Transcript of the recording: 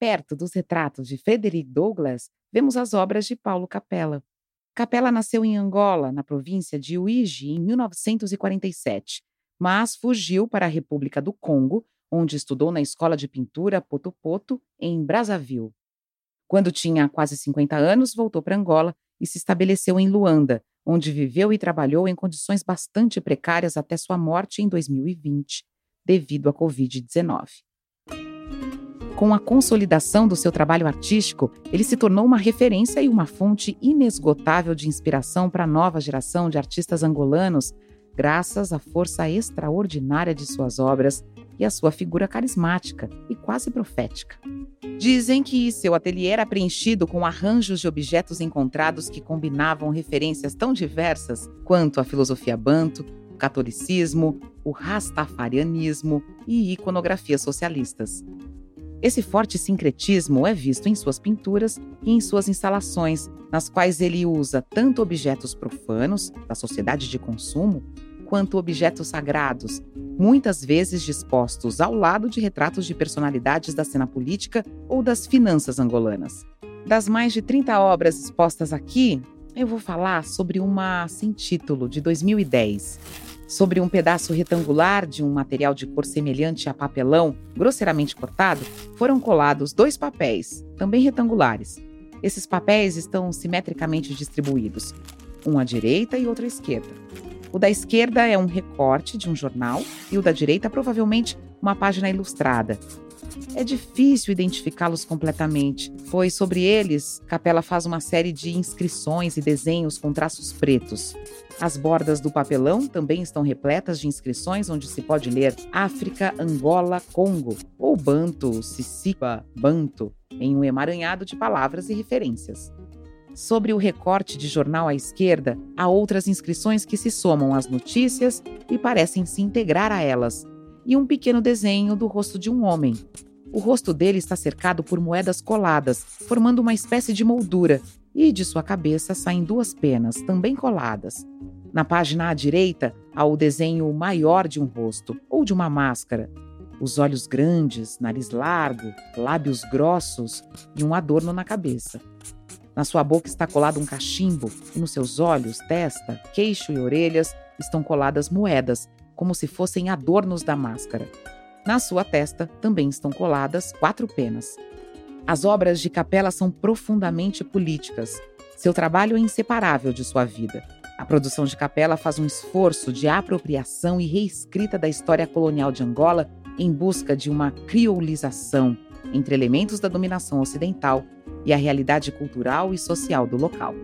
perto dos retratos de Frederick Douglass, vemos as obras de Paulo Capella. Capella nasceu em Angola, na província de Uigi, em 1947, mas fugiu para a República do Congo, onde estudou na Escola de Pintura Poto-Poto, em Brazzaville. Quando tinha quase 50 anos, voltou para Angola e se estabeleceu em Luanda, onde viveu e trabalhou em condições bastante precárias até sua morte em 2020, devido à Covid-19. Com a consolidação do seu trabalho artístico, ele se tornou uma referência e uma fonte inesgotável de inspiração para a nova geração de artistas angolanos, graças à força extraordinária de suas obras e à sua figura carismática e quase profética. Dizem que seu ateliê era preenchido com arranjos de objetos encontrados que combinavam referências tão diversas quanto a filosofia banto, o catolicismo, o rastafarianismo e iconografias socialistas. Esse forte sincretismo é visto em suas pinturas e em suas instalações, nas quais ele usa tanto objetos profanos, da sociedade de consumo, quanto objetos sagrados, muitas vezes dispostos ao lado de retratos de personalidades da cena política ou das finanças angolanas. Das mais de 30 obras expostas aqui, eu vou falar sobre uma sem título, de 2010, Sobre um pedaço retangular de um material de cor semelhante a papelão, grosseiramente cortado, foram colados dois papéis, também retangulares. Esses papéis estão simetricamente distribuídos, um à direita e outro à esquerda. O da esquerda é um recorte de um jornal e o da direita provavelmente uma página ilustrada. É difícil identificá-los completamente, pois sobre eles Capela faz uma série de inscrições e desenhos com traços pretos. As bordas do papelão também estão repletas de inscrições onde se pode ler África, Angola, Congo, ou Banto, Sisipa, Banto, em um emaranhado de palavras e referências. Sobre o recorte de jornal à esquerda, há outras inscrições que se somam às notícias e parecem se integrar a elas, e um pequeno desenho do rosto de um homem. O rosto dele está cercado por moedas coladas, formando uma espécie de moldura, e de sua cabeça saem duas penas, também coladas. Na página à direita há o desenho maior de um rosto ou de uma máscara. Os olhos grandes, nariz largo, lábios grossos e um adorno na cabeça. Na sua boca está colado um cachimbo e nos seus olhos, testa, queixo e orelhas estão coladas moedas, como se fossem adornos da máscara. Na sua testa também estão coladas quatro penas. As obras de Capela são profundamente políticas. Seu trabalho é inseparável de sua vida. A produção de Capela faz um esforço de apropriação e reescrita da história colonial de Angola em busca de uma criolização entre elementos da dominação ocidental e a realidade cultural e social do local.